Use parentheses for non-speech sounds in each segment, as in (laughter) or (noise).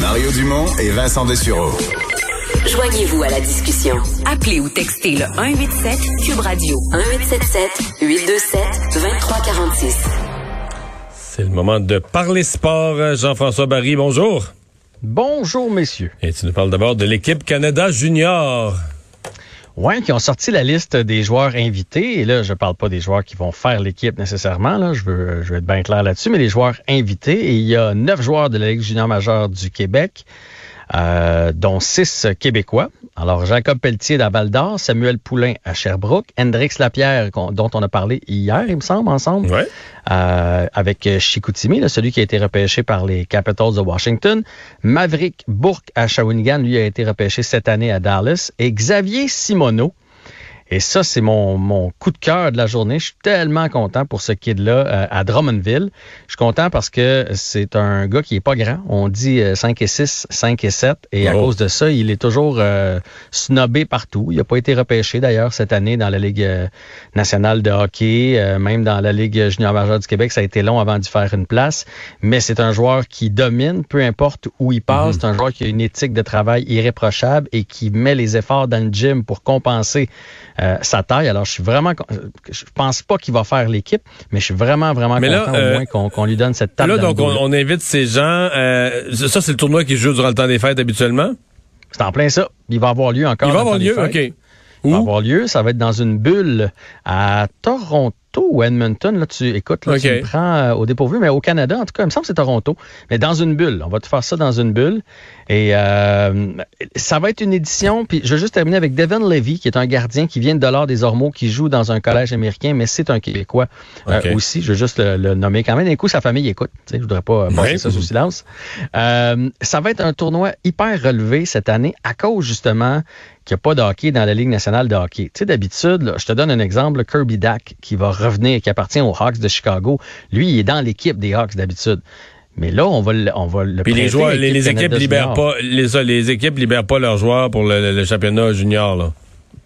Mario Dumont et Vincent Dessureau. Joignez-vous à la discussion. Appelez ou textez le 187 Cube Radio 1877 827 2346. C'est le moment de parler sport. Jean-François Barry, bonjour. Bonjour, messieurs. Et tu nous parles d'abord de l'équipe Canada Junior. Ouais, qui ont sorti la liste des joueurs invités. Et là, je parle pas des joueurs qui vont faire l'équipe nécessairement. Là, je veux, je veux être bien clair là-dessus, mais les joueurs invités. Et il y a neuf joueurs de la Ligue junior majeure du Québec. Euh, dont six Québécois. Alors, Jacob Pelletier d'à Val d'Or, Samuel Poulain à Sherbrooke, Hendrix Lapierre, dont on a parlé hier, il me semble, ensemble, Ouais. euh, avec Chicoutimi, là, celui qui a été repêché par les Capitals de Washington. Maverick Bourque à Shawinigan, lui a été repêché cette année à Dallas. Et Xavier Simoneau, et ça, c'est mon, mon coup de cœur de la journée. Je suis tellement content pour ce kid-là euh, à Drummondville. Je suis content parce que c'est un gars qui est pas grand. On dit euh, 5 et 6, 5 et 7. Et à Oh. cause de ça, il est toujours euh, snobé partout. Il n'a pas été repêché d'ailleurs cette année dans la Ligue euh, nationale de hockey, euh, même dans la Ligue junior majeure du Québec. Ça a été long avant d'y faire une place. Mais c'est un joueur qui domine, peu importe où il passe. C'est un joueur qui a une éthique de travail irréprochable et qui met les efforts dans le gym pour compenser euh, sa taille. Alors, je suis vraiment, con- je pense pas qu'il va faire l'équipe, mais je suis vraiment, vraiment Mais là, content euh, au moins qu'on lui donne cette table. Là, donc, on, là. invite ces gens. euh, ça, c'est le tournoi qui joue durant le temps des fêtes habituellement? C'est en plein ça. Il va avoir lieu encore. Il va avoir lieu. OK. Il va Où? avoir lieu. Ça va être dans une bulle à Toronto ou Edmonton. Là, tu écoutes, là, tu me prends euh, au dépourvu, mais au Canada, en tout cas, il me semble que c'est Toronto. Mais dans une bulle. On va te faire ça dans une bulle. Et euh, ça va être une édition. Puis je veux juste terminer avec Devin Levy, qui est un gardien qui vient de Dollard des Ormeaux, qui joue dans un collège américain, mais c'est un Québécois euh, aussi. Je veux juste le, le nommer quand même. D'un coup, sa famille écoute. Je voudrais pas passer ça sous silence. Ça va être un tournoi hyper relevé cette année à cause justement qu'il n'y a pas de hockey dans la Ligue nationale de hockey. Tu sais, d'habitude, je te donne un exemple, le Kirby Dack qui va revenir, qui appartient aux Hawks de Chicago. Lui, il est dans l'équipe des Hawks d'habitude. Mais là, on va le, on va le Puis les joueurs, les, équipes libèrent pas, les, ça, les équipes libèrent pas leurs joueurs pour le, le- le championnat junior, là.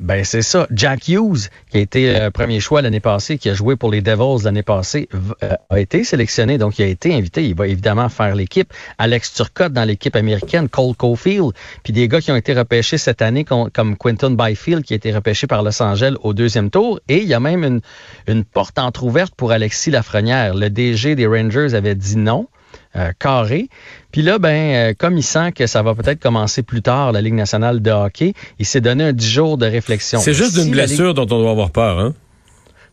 Ben c'est ça. Jack Hughes, qui a été euh, premier choix l'année passée, qui a joué pour les Devils l'année passée, euh, a été sélectionné, donc il a été invité. Il va évidemment faire l'équipe. Alex Turcotte dans l'équipe américaine, Cole Caulfield, puis des gars qui ont été repêchés cette année com- comme Quinton Byfield, qui a été repêché par Los Angeles au deuxième tour. Et il y a même une, une porte entrouverte pour Alexis Lafrenière. Le DG des Rangers avait dit non. Euh, carré. Puis là, ben, euh, comme il sent que ça va peut-être commencer plus tard, la Ligue nationale de hockey, il s'est donné un 10 jours de réflexion. C'est juste Si Ligue- blessure dont on doit avoir peur, hein?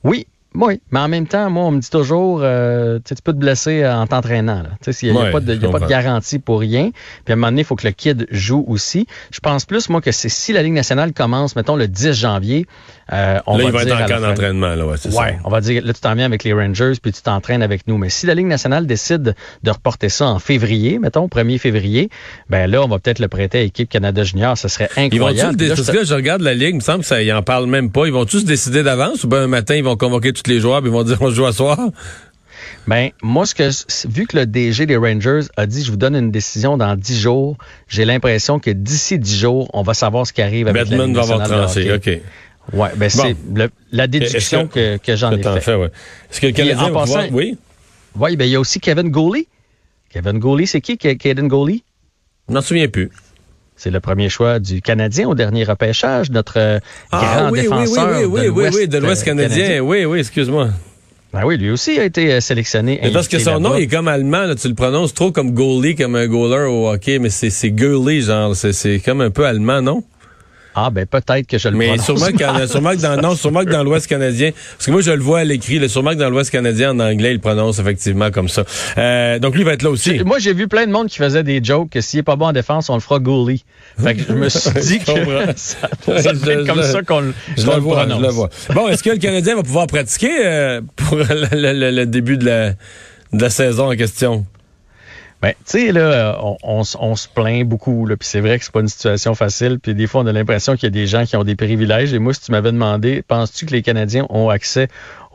Oui, oui. Mais en même temps, moi, on me dit toujours, euh, tu sais, tu peux te blesser euh, en t'entraînant. là. Tu sais, Il n'y a, Ouais, pas de, y a pas de garantie pour rien. Puis à un moment donné, il faut que le kid joue aussi. Je pense plus, moi, que c'est si la Ligue nationale commence, mettons, le 10 janvier, euh, on là, va il va dire être en la camp d'entraînement, là, ouais, c'est ça. Ouais, on va dire, là, tu t'en viens avec les Rangers, puis tu t'entraînes avec nous. Mais si la Ligue nationale décide de reporter ça en février, mettons, 1er février, ben là, on va peut-être le prêter à l'équipe Canada Junior. Ce serait Ils incroyable. je Parce que là, je regarde la Ligue, il me semble que ça, ils en parlent même pas. Ils vont tous décider d'avance ou bien un matin, ils vont convoquer tous les joueurs puis ils vont dire on joue à soir? Ben, moi, ce que, vu que le DG des Rangers a dit, je vous donne une décision dans 10 jours, j'ai l'impression que d'ici 10 jours, on va savoir ce qui arrive avec la Batman Ligue va avoir tranché. OK. Ouais, ben, c'est le- la déduction Est-ce que- que, j'en ai fait. ouais. Est-ce que le Canadien en va pouvoir... Oui? Ouais, ben, il y a aussi Kevin Gooley. Kevin Gooley, c'est qui, Ke- Kaden Gooley? Je m'en souviens plus. C'est le premier choix du Canadien au dernier repêchage, notre euh, Ah grand oui, oui, oui, défenseur oui, oui, de oui, oui, de l'Ouest euh, canadien. Oui, oui, excuse-moi. Ben oui, lui aussi a été euh, sélectionné. Mais parce que son nom il est comme allemand, là, tu le prononces trop comme goalie, comme un goaler au hockey, mais c'est c'est goalie, genre, c'est c'est comme un peu allemand, non? Ah, ben peut-être que je le Mais prononce sûrement, que, mal. sûrement que dans non, (laughs) sûrement que dans l'Ouest canadien, parce que moi je le vois à l'écrit, là, sûrement que dans l'Ouest canadien en anglais, il le prononce effectivement comme ça. Euh, donc lui il va être là aussi. Moi, j'ai vu plein de monde qui faisait des jokes que s'il est pas bon en défense, on le fera goalie. Fait que je me suis (laughs) dit que (laughs) ça, ça Je- être comme je- ça qu'on le Je le le vois, je prononce. le vois. Bon, est-ce que le Canadien va pouvoir pratiquer euh, pour le, le- le- le début de la, de la saison en question? Ben, tu sais, là, on, se plaint beaucoup, là, puis c'est vrai que c'est pas une situation facile, puis des fois, on a l'impression qu'il y a des gens qui ont des privilèges. Et moi, si tu m'avais demandé, penses-tu que les Canadiens ont accès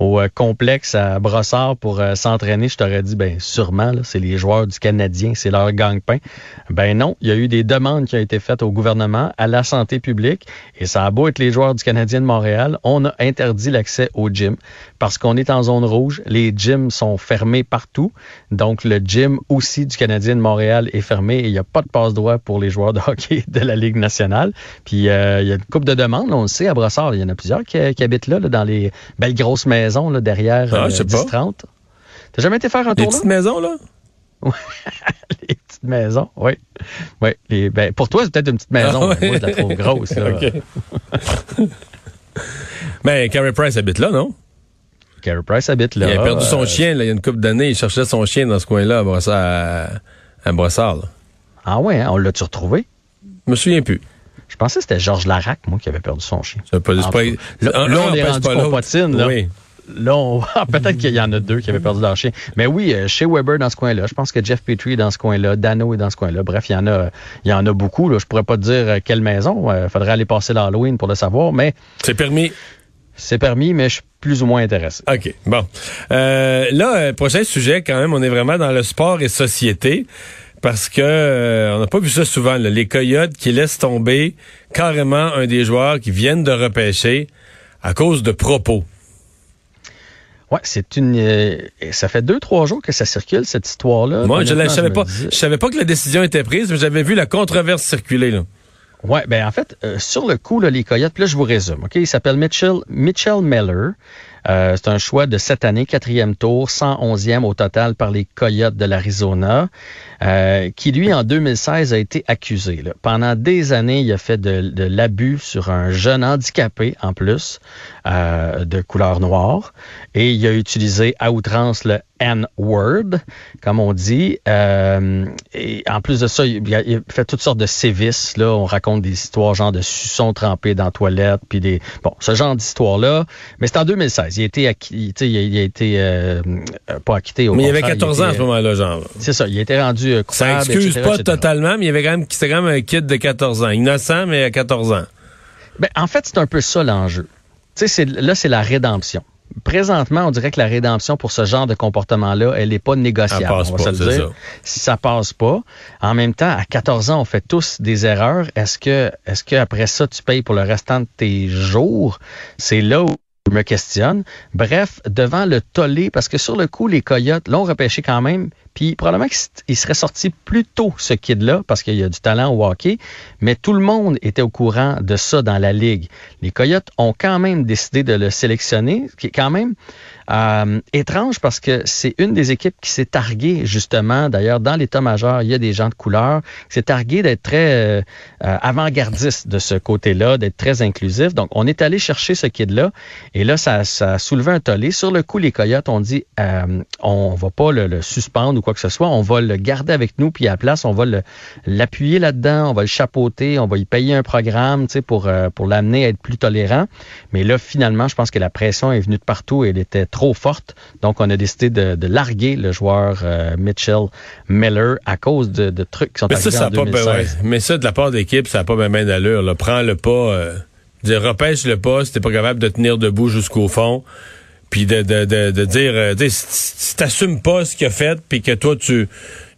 au euh, complexe à Brossard pour euh, s'entraîner, je t'aurais dit, ben, sûrement, c'est les joueurs du Canadien, c'est leur gang-pain. Ben non, il y a eu des demandes qui ont été faites au gouvernement, à la santé publique, et ça a beau être les joueurs du Canadien de Montréal, on a interdit l'accès au gym parce qu'on est en zone rouge, les gyms sont fermés partout, donc le gym aussi du Canadien de Montréal est fermé et il n'y a pas de passe-droit pour les joueurs de (laughs) hockey de la Ligue nationale. Puis euh, il y a une coupe de demandes, on le sait, à Brossard, il y en a plusieurs qui, habitent là, dans les belles grosses maisons là, derrière Ah, euh, je sais pas. 10-30. T'as jamais été faire un tour là? petites maisons, là? (laughs) les petites maisons, oui. oui. Les- ben, pour toi, c'est peut-être une petite maison. Ah ouais. mais Moi, je la trouve grosse. Là. (laughs) Mais Carey Price habite là, non? Carey Price habite là. il a perdu son Euh, chien, là, il y a une couple d'années. Il cherchait son chien dans ce coin-là, à Brossard. À, à Brossard, là. Ah ouais, hein, on l'a-tu retrouvé? Je me souviens plus. Je pensais que c'était Georges Larac, moi, qui avait perdu son chien. Ça veut pas- là- on est rendu pas là. Oui. Là, on- (laughs) peut-être qu'il y en a deux qui avaient perdu leur chien. Mais oui, euh, chez Weber dans ce coin-là. Je pense que Jeff Petrie est dans ce coin-là. Dano est dans ce coin-là. Bref, il y en a, il y en a beaucoup. Là. Je pourrais pas te dire euh, quelle maison. Il faudrait aller passer l'Halloween pour le savoir. Mais C'est permis. c'est permis, mais je suis plus ou moins intéressé. OK. Bon. Euh, là, euh, prochain sujet, quand même, on est vraiment dans le sport et société. Parce que euh, on n'a pas vu ça souvent, là, les coyotes qui laissent tomber carrément un des joueurs qui viennent de repêcher à cause de propos. Ouais, c'est une. euh, ça fait deux, trois jours que ça circule, cette histoire-là. Moi, je ne savais pas. dis- Je savais pas que la décision était prise, mais j'avais vu la controverse circuler. Là. Ouais, ben en fait, euh, sur le coup, là, les Coyotes, puis là, je vous résume. OK, il s'appelle Mitchell, Mitchell Miller. Euh, c'est un choix de cette année, quatrième tour, 111e au total par les Coyotes de l'Arizona, euh, qui lui, en 2016, a été accusé. Pendant des années, il a fait de, de l'abus sur un jeune handicapé, en plus, euh, de couleur noire, et il a utilisé à outrance le N-word, comme on dit. Euh, et en plus de ça, il, fait toutes sortes de sévices. Là, on raconte des histoires genre de suçons trempés dans la toilette, puis des bon, ce genre d'histoire-là. Mais c'est en 2016. Il a été, acquis, il a, il a été euh, pas acquitté. Au Mais il avait contraire, 14 ans à ce moment-là, genre. C'est ça. Il a été rendu euh, Ça coupable. excuse etc., pas etc. totalement, mais il avait quand même, c'était quand même un kid de 14 ans. Innocent, mais à 14 ans. Ben, en fait, c'est un peu ça l'enjeu. Tu sais, c'est- là, c'est la rédemption. Présentement, on dirait que la rédemption pour ce genre de comportement-là, elle n'est pas négociable. Elle passe on va pas, se le c'est dire. ça. Si ça passe pas, en même temps, à 14 ans, on fait tous des erreurs. Est-ce que, est-ce que après ça, tu payes pour le restant de tes jours? C'est là où me questionne. Bref, devant le tollé, parce que sur le coup, les Coyotes l'ont repêché quand même, puis probablement qu'il serait sorti plus tôt, ce kid-là, parce qu'il y a du talent au hockey, mais tout le monde était au courant de ça dans la Ligue. Les Coyotes ont quand même décidé de le sélectionner, qui est quand même euh, étrange parce que c'est une des équipes qui s'est targuée, justement, d'ailleurs, dans l'état-major, il y a des gens de couleur, qui s'est targuée d'être très euh, euh, avant-gardiste de ce côté-là, d'être très inclusif. Donc, on est allé chercher ce kid-là, et là, ça, ça a soulevé un tollé. Sur le coup, les Coyotes ont dit, euh, on va pas le, le suspendre ou quoi que ce soit, on va le garder avec nous, puis à la place, on va l'appuyer là-dedans, on va le chapeauter, on va y payer un programme, tu sais, pour, euh, pour l'amener à être plus tolérant. Mais là, finalement, je pense que la pression est venue de partout. Elle était trop forte. Donc, on a décidé de, de larguer le joueur euh, Mitchell Miller à cause de, de trucs qui sont Mais ça, arrivés ça en a pas, ben 2016. ouais. Mais ça, de la part d'équipe, ça n'a pas bien d'allure. là. Prends-le pas. Euh, dire, repêche-le pas si t'es pas capable de tenir debout jusqu'au fond. Puis de, de, de, dire, euh, si t'assumes pas ce qu'il a fait, puis que toi, tu,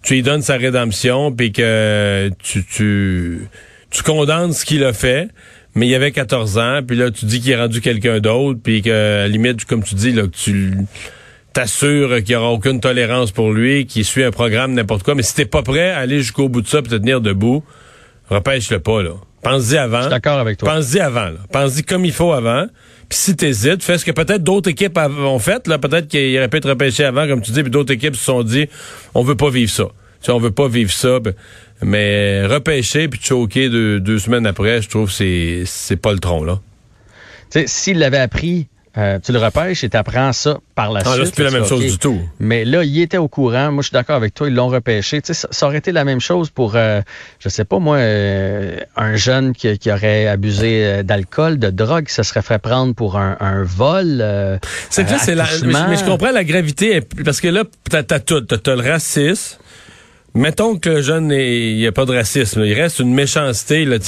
tu lui donnes sa rédemption, puis que tu, tu, tu condamnes ce qu'il a fait, mais il avait 14 ans, puis là, tu dis qu'il est rendu quelqu'un d'autre, puis que, à la limite, comme tu dis, là, que tu t'assures qu'il n'y aura aucune tolérance pour lui, qu'il suit un programme, n'importe quoi. Mais si t'es pas prêt à aller jusqu'au bout de ça, puis te tenir debout, repêche-le pas, là. Pense-y avant. Je suis d'accord avec toi. Pense-y avant, là. Pense-y comme il faut avant. Puis si t'hésites, fais ce que peut-être d'autres équipes ont fait, là. Peut-être qu'il aurait pu être repêché avant, comme tu dis, puis d'autres équipes se sont dit, on veut pas vivre ça. Sais, on veut pas vivre ça. ben, Mais repêcher puis choquer deux, deux semaines après, je trouve que c'est, c'est pas le tronc, là. Tu sais, s'il l'avait appris, euh, tu le repêches et tu apprends ça par la Ah, suite. là, c'est plus la même chose du tout. Mais là, il était au courant. Moi, je suis d'accord avec toi. Ils l'ont repêché. Tu sais, ça, ça aurait été la même chose pour, euh, je sais pas moi, euh, un jeune qui, qui aurait abusé euh, d'alcool, de drogue, qui se serait fait prendre pour un, un vol. C'est que là, c'est la. Mais, je- comprends la gravité, parce que là, t'as, t'as tout. T'as, t'as le racisme, Mettons que le jeune, il n'y a pas de racisme. Il reste une méchanceté. Là,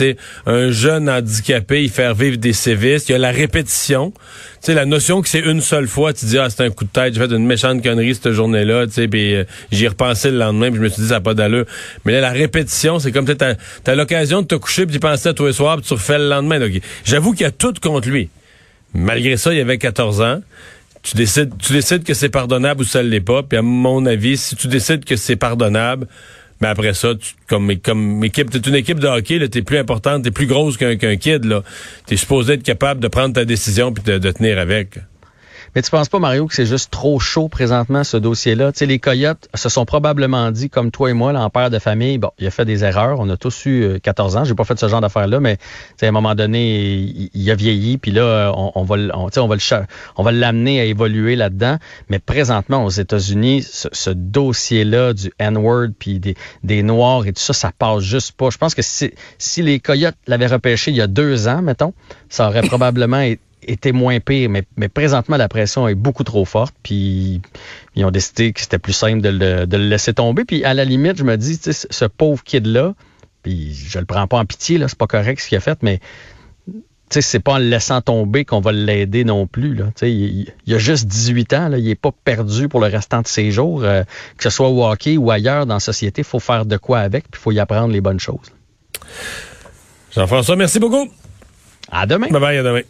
un jeune handicapé, il fait vivre des sévices. Il y a la répétition. sais la notion que c'est une seule fois, tu dis, ah, c'est un coup de tête, j'ai fait une méchante connerie cette journée-là. Puis euh, j'y repensé le lendemain, puis je me suis dit, ça n'a pas d'allure. Mais là, la répétition, c'est comme tu as, l'occasion de te coucher, puis tu pensais à tous les soirs, puis tu refais le lendemain. J'avoue qu'il y a tout contre lui. Malgré ça, il avait 14 ans tu décides, tu décides que c'est pardonnable ou ça ne l'est pas. Puis à mon avis, si tu décides que c'est pardonnable, mais après ça, tu, comme, comme équipe, t'es une équipe de hockey, t'es plus importante, t'es plus grosse qu'un qu'un kid, là. T'es supposé être capable de prendre ta décision puis de, de tenir avec. Mais tu penses pas, Mario, que c'est juste trop chaud présentement, ce dossier-là? Tu sais, les Coyotes se sont probablement dit, comme toi et moi, en père de famille, bon, il a fait des erreurs. On a tous eu 14 euh, ans. J'ai pas fait ce genre d'affaires-là, mais à un moment donné, il, a vieilli, puis là, on, va, on, on va le on va l'amener à évoluer là-dedans. Mais présentement, aux États-Unis, ce, dossier-là du N-word, puis des, des Noirs et tout ça, ça passe juste pas. Je pense que si, si les Coyotes l'avaient repêché il y a deux ans, mettons, ça aurait (coughs) probablement été était moins pire, mais, mais présentement, la pression est beaucoup trop forte. Puis ils ont décidé que c'était plus simple de le, de le, laisser tomber. Puis à la limite, je me dis, ce pauvre kid-là, puis je le prends pas en pitié, là, c'est pas correct ce qu'il a fait, mais c'est pas en le laissant tomber qu'on va l'aider non plus. Là. Il, il, a juste 18 ans, là, il est pas perdu pour le restant de ses jours. Euh, que ce soit au hockey ou ailleurs dans la société, il faut faire de quoi avec, puis il faut y apprendre les bonnes choses. Jean-François, merci beaucoup. À demain. Bye bye, à demain.